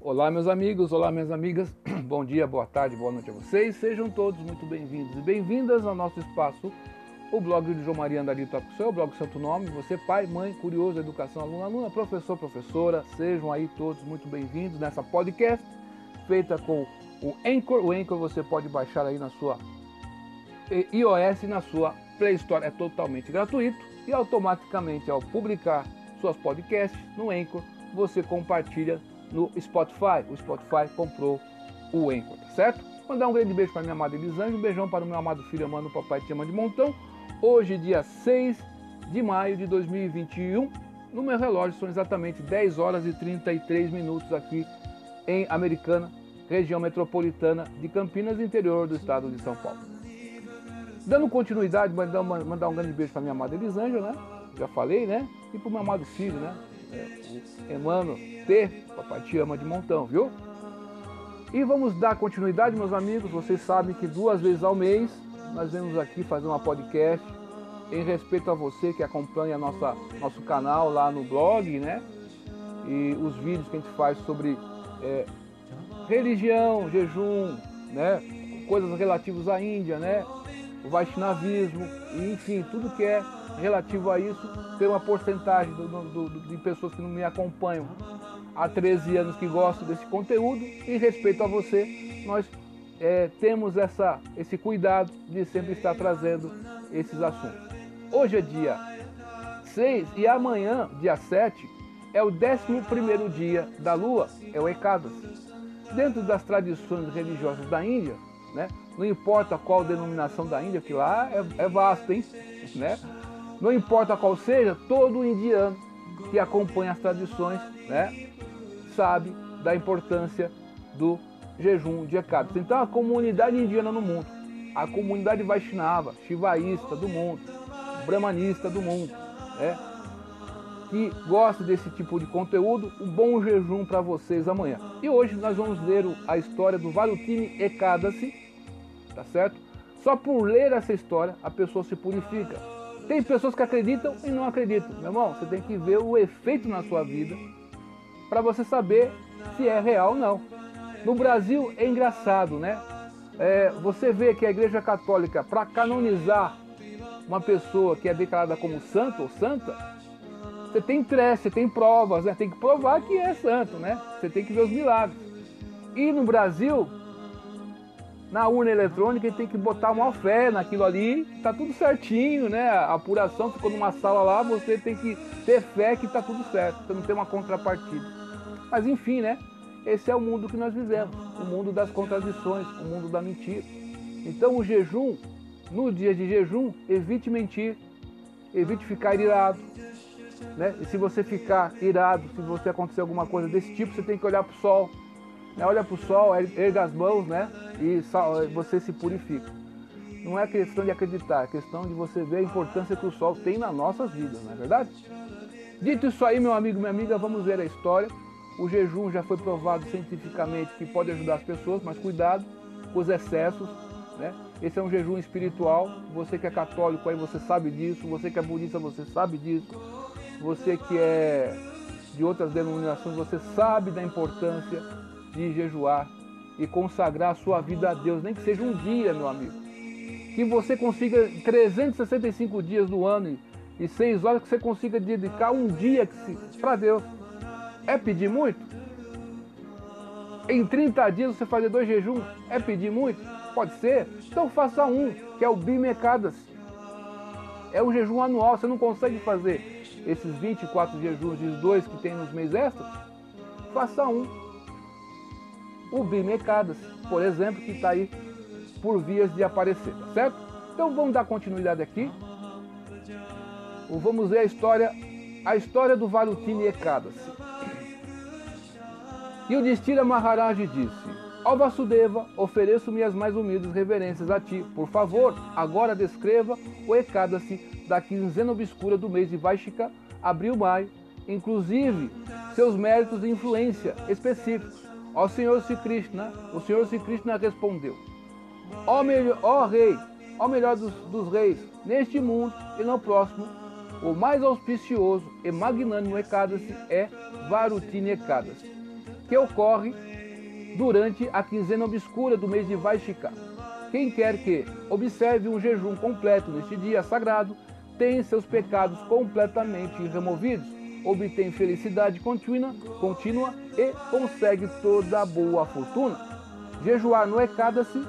Olá, meus amigos, olá, minhas amigas. Bom dia, boa tarde, boa noite a vocês. Sejam todos muito bem-vindos e bem-vindas ao nosso espaço, o blog de João Maria Andalito Seu, o blog Santo Nome. Você, pai, mãe, curioso, educação, aluno, aluna, professor, professora, sejam aí todos muito bem-vindos nessa podcast feita com o Anchor. O Anchor você pode baixar aí na sua iOS e na sua Play Store. É totalmente gratuito e automaticamente ao publicar suas podcasts no Anchor, você compartilha no Spotify. O Spotify comprou o Anchor, tá certo? Mandar um grande beijo para minha amada Elisângela, um beijão para o meu amado filho amado Papai Te Ama de Montão. Hoje, dia 6 de maio de 2021, no meu relógio são exatamente 10 horas e 33 minutos aqui em Americana, região metropolitana de Campinas, interior do estado de São Paulo. Dando continuidade, mandar, mandar um grande beijo para minha amada Elisângela, né? Já falei, né? E para o meu amado filho, né? É, Emmanuel T, papai te ama de montão, viu? E vamos dar continuidade, meus amigos. Vocês sabem que duas vezes ao mês nós vemos aqui fazer uma podcast em respeito a você que acompanha nossa, nosso canal lá no blog, né? E os vídeos que a gente faz sobre é, religião, jejum, né? Coisas relativas à Índia, né? O Vaishnavismo, enfim, tudo que é relativo a isso, tem uma porcentagem do, do, do, de pessoas que não me acompanham há 13 anos que gostam desse conteúdo e respeito a você, nós é, temos essa, esse cuidado de sempre estar trazendo esses assuntos. Hoje é dia 6 e amanhã, dia 7, é o 11 dia da lua, é o Ekadasi. Dentro das tradições religiosas da Índia, né, não importa qual denominação da Índia, que lá é, é vasto, hein? Né? Não importa qual seja, todo indiano que acompanha as tradições né, sabe da importância do jejum de Ekadasi. Então a comunidade indiana no mundo, a comunidade Vaishnava, Shivaísta do mundo, Brahmanista do mundo, né, que gosta desse tipo de conteúdo, um bom jejum para vocês amanhã. E hoje nós vamos ler a história do Valutini Ekadasi, tá certo? Só por ler essa história a pessoa se purifica. Tem pessoas que acreditam e não acreditam. Meu irmão, você tem que ver o efeito na sua vida para você saber se é real ou não. No Brasil é engraçado, né? É, você vê que a Igreja Católica, para canonizar uma pessoa que é declarada como santo ou santa, você tem trece, você tem provas, né? Tem que provar que é santo, né? Você tem que ver os milagres. E no Brasil, na urna eletrônica ele tem que botar uma fé naquilo ali, tá tudo certinho, né? A apuração ficou numa sala lá, você tem que ter fé que tá tudo certo, você não tem uma contrapartida. Mas enfim, né? Esse é o mundo que nós vivemos, o mundo das contradições, o mundo da mentira. Então o jejum, no dia de jejum, evite mentir, evite ficar irado. Né? E se você ficar irado, se você acontecer alguma coisa desse tipo, você tem que olhar para o sol, né? Olha para o sol, erga as mãos, né? E você se purifica. Não é questão de acreditar, é questão de você ver a importância que o sol tem nas nossas vidas, não é verdade? Dito isso aí, meu amigo, minha amiga, vamos ver a história. O jejum já foi provado cientificamente que pode ajudar as pessoas, mas cuidado com os excessos, né? Esse é um jejum espiritual. Você que é católico aí, você sabe disso. Você que é budista, você sabe disso. Você que é de outras denominações, você sabe da importância de jejuar e consagrar a sua vida a Deus, nem que seja um dia, meu amigo. Que você consiga 365 dias do ano e 6 horas que você consiga dedicar um dia para Deus. É pedir muito? Em 30 dias você fazer dois jejuns é pedir muito? Pode ser? Então faça um, que é o Bimecadas. É um jejum anual, você não consegue fazer esses 24 jejuns de dois que tem nos meses extras? Faça um o bimecadas, por exemplo, que está aí por vias de aparecer, tá certo? Então vamos dar continuidade aqui. Vamos ver a história, a história do Valutini Ekadasi. E o Distira Maharaj disse: Ó Vasudeva, ofereço minhas mais humildes reverências a ti. Por favor, agora descreva o Ekadasi da quinzena obscura do mês de Vaishika, abril-maio, inclusive seus méritos e influência específicos ao Senhor Sri Krishna, o Senhor Sri Krishna respondeu: Ó, melhor, ó rei, ó melhor dos, dos reis, neste mundo e no próximo, o mais auspicioso e magnânimo Ekadasi é Varutini Ekadasi. que ocorre durante a quinzena obscura do mês de Vaishika. Quem quer que observe um jejum completo neste dia sagrado tem seus pecados completamente removidos, obtém felicidade contínua, contínua e consegue toda boa fortuna. Jejuar no Ekadasi,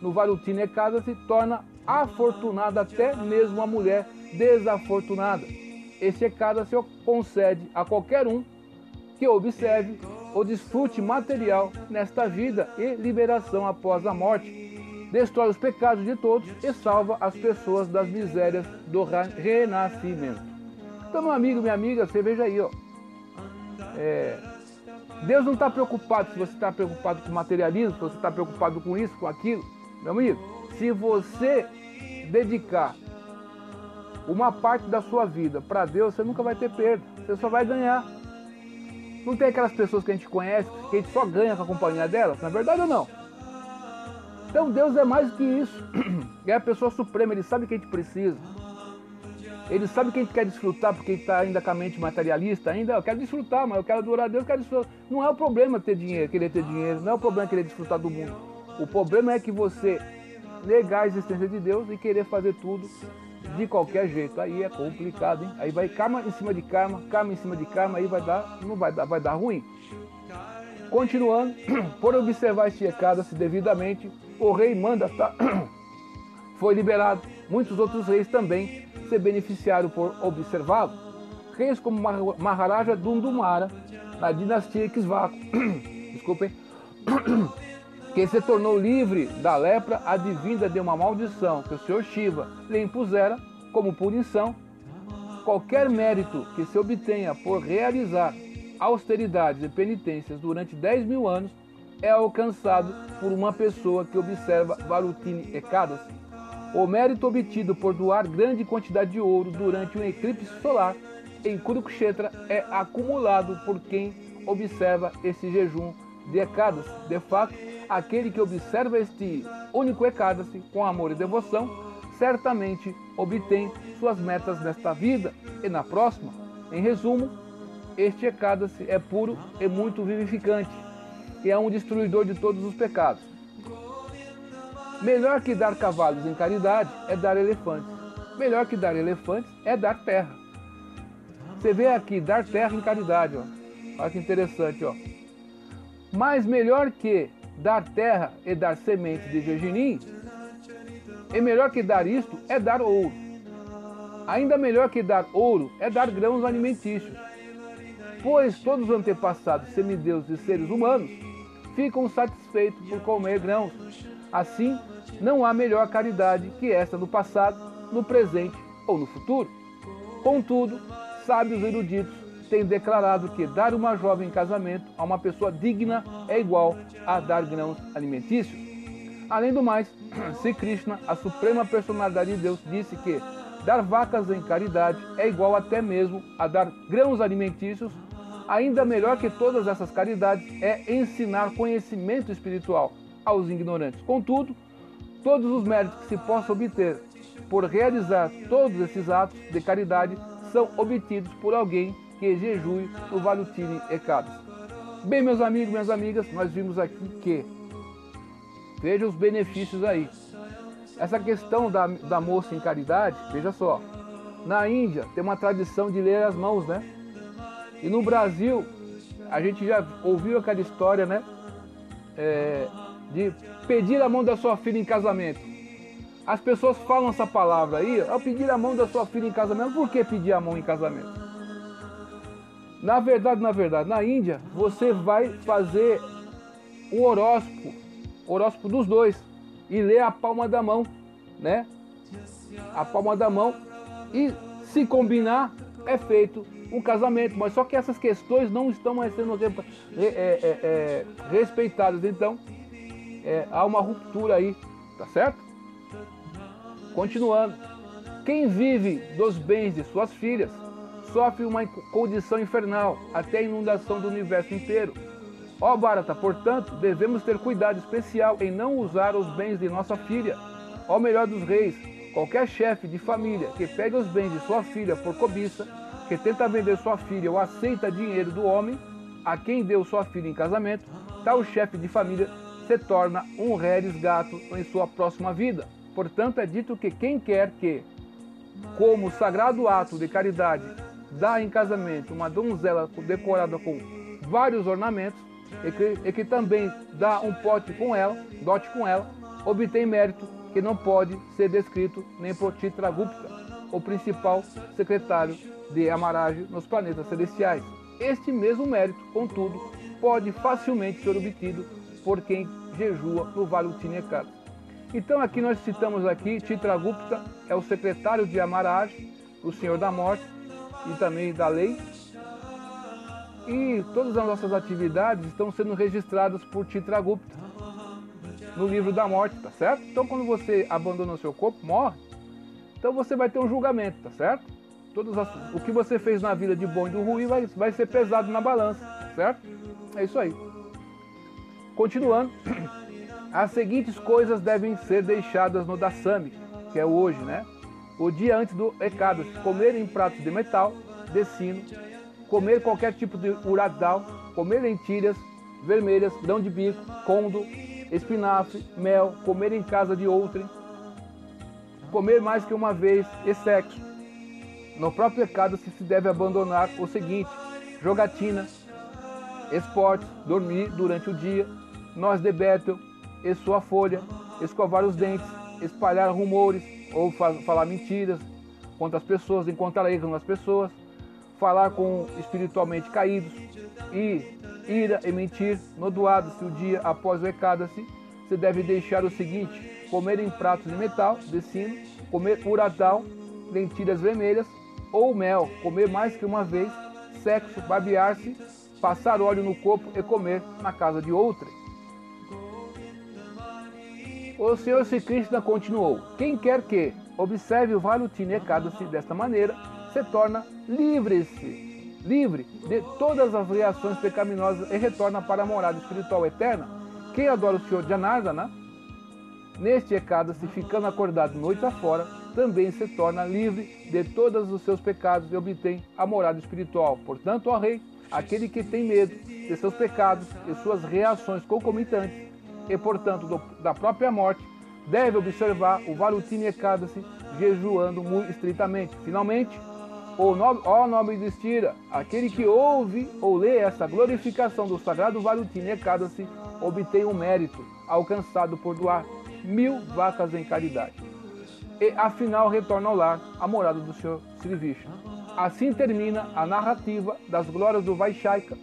no Varutini Ekadasi, torna afortunada até mesmo a mulher desafortunada. Este Ekadasi concede a qualquer um que observe o desfrute material nesta vida e liberação após a morte. Destrói os pecados de todos e salva as pessoas das misérias do renascimento. Então, meu amigo, minha amiga, você veja aí, ó. É, Deus não está preocupado se você está preocupado com materialismo, se você está preocupado com isso, com aquilo. Meu amigo, se você dedicar uma parte da sua vida para Deus, você nunca vai ter perda. Você só vai ganhar. Não tem aquelas pessoas que a gente conhece, que a gente só ganha com a companhia delas? Na é verdade ou não? Então Deus é mais do que isso. É a pessoa suprema, ele sabe o que a gente precisa. Ele sabe que a gente quer desfrutar porque está ainda com a mente materialista, ainda eu quero desfrutar, mas eu quero adorar a Deus, eu quero desfrutar. Não é o problema ter dinheiro, querer ter dinheiro, não é o problema querer desfrutar do mundo. O problema é que você negar a existência de Deus e querer fazer tudo de qualquer jeito. Aí é complicado, hein? Aí vai karma em cima de karma, karma em cima de karma, aí vai dar, não vai dar, vai dar ruim. Continuando, por observar este recado-se devidamente, o rei manda tá, foi liberado. Muitos outros reis também se beneficiaram por observá-lo. Reis como Maharaja Dundumara, na dinastia Ikisvaku, desculpem, que se tornou livre da lepra advinda de uma maldição que o Senhor Shiva lhe impusera como punição. Qualquer mérito que se obtenha por realizar austeridades e penitências durante 10 mil anos é alcançado por uma pessoa que observa Varutini Ekadas. O mérito obtido por doar grande quantidade de ouro durante um eclipse solar em Kurukshetra é acumulado por quem observa esse jejum de Ekadas. De fato, aquele que observa este único Ekadas com amor e devoção, certamente obtém suas metas nesta vida e na próxima. Em resumo, este Ekadas é puro e muito vivificante, e é um destruidor de todos os pecados. Melhor que dar cavalos em caridade é dar elefantes. Melhor que dar elefantes é dar terra. Você vê aqui, dar terra em caridade, ó. Olha que interessante, ó. Mas melhor que dar terra e dar semente de gergelim, e melhor que dar isto é dar ouro. Ainda melhor que dar ouro é dar grãos alimentícios. Pois todos os antepassados semideuses e seres humanos ficam satisfeitos por comer grãos. Assim, não há melhor caridade que esta no passado, no presente ou no futuro. Contudo, sábios eruditos têm declarado que dar uma jovem em casamento a uma pessoa digna é igual a dar grãos alimentícios. Além do mais, Sri Krishna, a suprema personalidade de Deus, disse que dar vacas em caridade é igual até mesmo a dar grãos alimentícios Ainda melhor que todas essas caridades é ensinar conhecimento espiritual aos ignorantes. Contudo, todos os méritos que se possa obter por realizar todos esses atos de caridade são obtidos por alguém que jejue no Valutine Ekadas. Bem, meus amigos, minhas amigas, nós vimos aqui que veja os benefícios aí. Essa questão da, da moça em caridade, veja só, na Índia tem uma tradição de ler as mãos, né? E no Brasil, a gente já ouviu aquela história, né? É, de pedir a mão da sua filha em casamento. As pessoas falam essa palavra aí, ao pedir a mão da sua filha em casamento. Por que pedir a mão em casamento? Na verdade, na verdade, na Índia, você vai fazer o horóscopo, horóscopo dos dois, e ler a palma da mão, né? A palma da mão. E se combinar, é feito um casamento, mas só que essas questões não estão mais sendo é, é, é, respeitadas. Então, é, há uma ruptura aí, tá certo? Continuando. Quem vive dos bens de suas filhas sofre uma condição infernal, até a inundação do universo inteiro. Ó Bharata, portanto, devemos ter cuidado especial em não usar os bens de nossa filha. Ó melhor dos reis, qualquer chefe de família que pegue os bens de sua filha por cobiça que tenta vender sua filha ou aceita dinheiro do homem, a quem deu sua filha em casamento, tal chefe de família se torna um reres gato em sua próxima vida. Portanto, é dito que quem quer que, como sagrado ato de caridade, dá em casamento uma donzela decorada com vários ornamentos, e que, e que também dá um pote com ela, dote com ela, obtém mérito que não pode ser descrito nem por Chitragupta, o principal secretário de Amaraj nos planetas celestiais. Este mesmo mérito, contudo, pode facilmente ser obtido por quem jejua no Vale Tinekar. Então aqui nós citamos aqui Chitragupta é o secretário de Amaraj, o Senhor da Morte e também da Lei. E todas as nossas atividades estão sendo registradas por Chitragupta no livro da morte, tá certo? Então quando você abandona o seu corpo, morre, então você vai ter um julgamento, tá certo? As, o que você fez na vida de bom e do ruim vai, vai ser pesado na balança, tá certo? É isso aí. Continuando, as seguintes coisas devem ser deixadas no Dasami, que é hoje, né? O dia antes do Ekadas, comer em pratos de metal, de sino, comer qualquer tipo de uradal, comer lentilhas vermelhas, grão de bico, condo, espinafre, mel, comer em casa de outrem, comer mais que uma vez e sexo. No próprio pecado se deve abandonar o seguinte: jogatina, esportes, dormir durante o dia, nós de Betel e sua folha, escovar os dentes, espalhar rumores ou falar mentiras contra as pessoas, encontrar erros nas pessoas, falar com espiritualmente caídos e ira e mentir, nodoado-se o dia após o ecada-se, você deve deixar o seguinte, comer em pratos de metal, de sino, comer uradal, lentilhas vermelhas, ou mel, comer mais que uma vez, sexo, babear-se, passar óleo no corpo e comer na casa de outra. O Senhor Sri Krishna continuou, quem quer que observe o Valutine Ekadasi desta maneira, se torna livre-se livre de todas as reações pecaminosas e retorna para a morada espiritual eterna. Quem adora o Senhor Janardana, neste se ficando acordado noite afora, também se torna livre de todos os seus pecados e obtém a morada espiritual. Portanto, ó Rei, aquele que tem medo de seus pecados e suas reações concomitantes, e portanto do, da própria morte, deve observar o Valutini Ekadasi jejuando muito estritamente. Finalmente, o nome, ó nome de Estira, aquele que ouve ou lê essa glorificação do sagrado Valutine Ekadasi obtém um mérito alcançado por doar mil vacas em caridade. E afinal retorna ao lar, a morada do Senhor Sri Vishnu. Assim termina a narrativa das glórias do Vaishaka,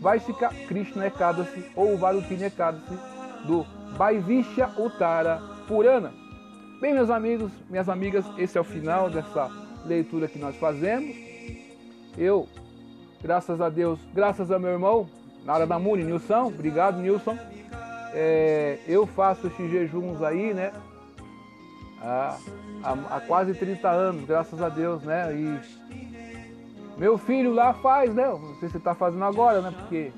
Vaishika Krishna Ekadasi ou Valutine Ekadasi do Vaivishya Uttara Purana. Bem, meus amigos, minhas amigas, esse é o final dessa leitura que nós fazemos. Eu, graças a Deus, graças a meu irmão, Nara Muni, Nilson, obrigado Nilson. É, eu faço esses jejuns aí, né? Há, há, há, quase 30 anos, graças a Deus, né? E meu filho lá faz, né? Não sei se está fazendo agora, né? Porque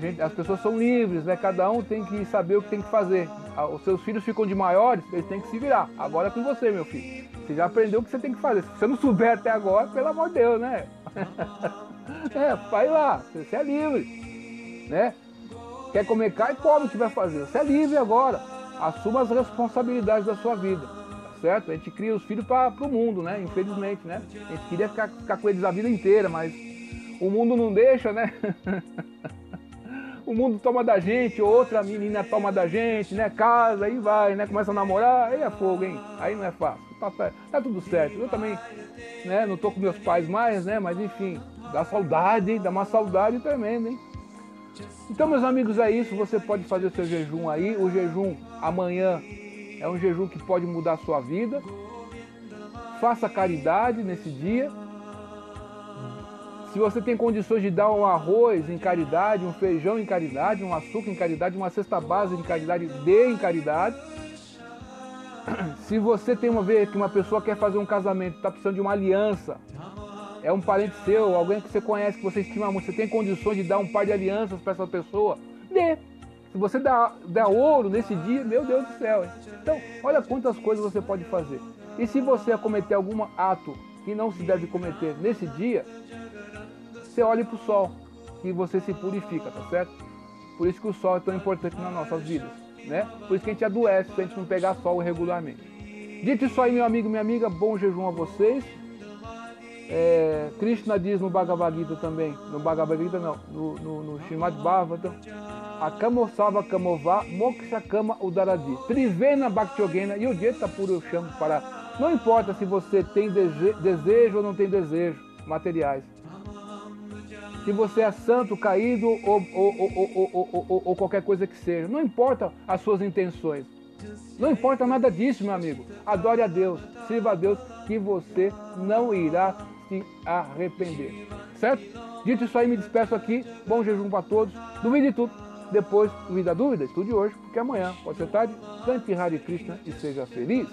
gente, as pessoas são livres, né? Cada um tem que saber o que tem que fazer. Os seus filhos ficam de maiores, eles têm que se virar. Agora é com você, meu filho. Você já aprendeu o que você tem que fazer. Se você não souber até agora, pelo amor de Deus, né? é, vai lá, você é livre. Né? Quer comer carne, come o que vai fazer. Você é livre agora. Assuma as responsabilidades da sua vida. Tá certo? A gente cria os filhos para o mundo, né? Infelizmente, né? A gente queria ficar, ficar com eles a vida inteira, mas o mundo não deixa, né? o mundo toma da gente, outra menina toma da gente, né? Casa, aí vai, né? Começa a namorar, aí é fogo, hein? Aí não é fácil tá, tá tudo certo. Eu também né, não tô com meus pais mais, né? Mas enfim, dá saudade, dá uma saudade tremenda, hein? Então, meus amigos, é isso. Você pode fazer o seu jejum aí. O jejum amanhã é um jejum que pode mudar a sua vida. Faça caridade nesse dia. Se você tem condições de dar um arroz em caridade, um feijão em caridade, um açúcar em caridade, uma cesta base em caridade, dê em caridade. Se você tem uma vez que uma pessoa quer fazer um casamento, está precisando de uma aliança, é um parente seu, alguém que você conhece, que você estima muito, você tem condições de dar um par de alianças para essa pessoa, dê. Se você dá, dá ouro nesse dia, meu Deus do céu. Hein? Então, olha quantas coisas você pode fazer. E se você cometer algum ato que não se deve cometer nesse dia, você olhe para o sol que você se purifica, tá certo? Por isso que o sol é tão importante nas nossas vidas, né? Por isso que a gente adoece se a gente não pegar sol regularmente. Dito isso aí, meu amigo, minha amiga, bom jejum a vocês. É, Krishna diz no Bhagavad Gita também, no Bhagavad Gita não, no, no, no Srimad Bhagavatam, Akamosava Kamova Moksha Kama Udaradi. Trivena e Puro eu chamo para. Não importa se você tem desejo ou não tem desejo materiais. Se você é santo, caído ou, ou, ou, ou, qualquer coisa que seja. Não importa as suas intenções. Não importa nada disso, meu amigo. Adore a Deus, sirva a Deus, que você não irá se arrepender. Certo? Dito isso aí, me despeço aqui. Bom jejum para todos. Duvide tudo. Depois, duvida dúvida, estude hoje, porque amanhã pode ser tarde. Cante Hare Krishna e seja feliz.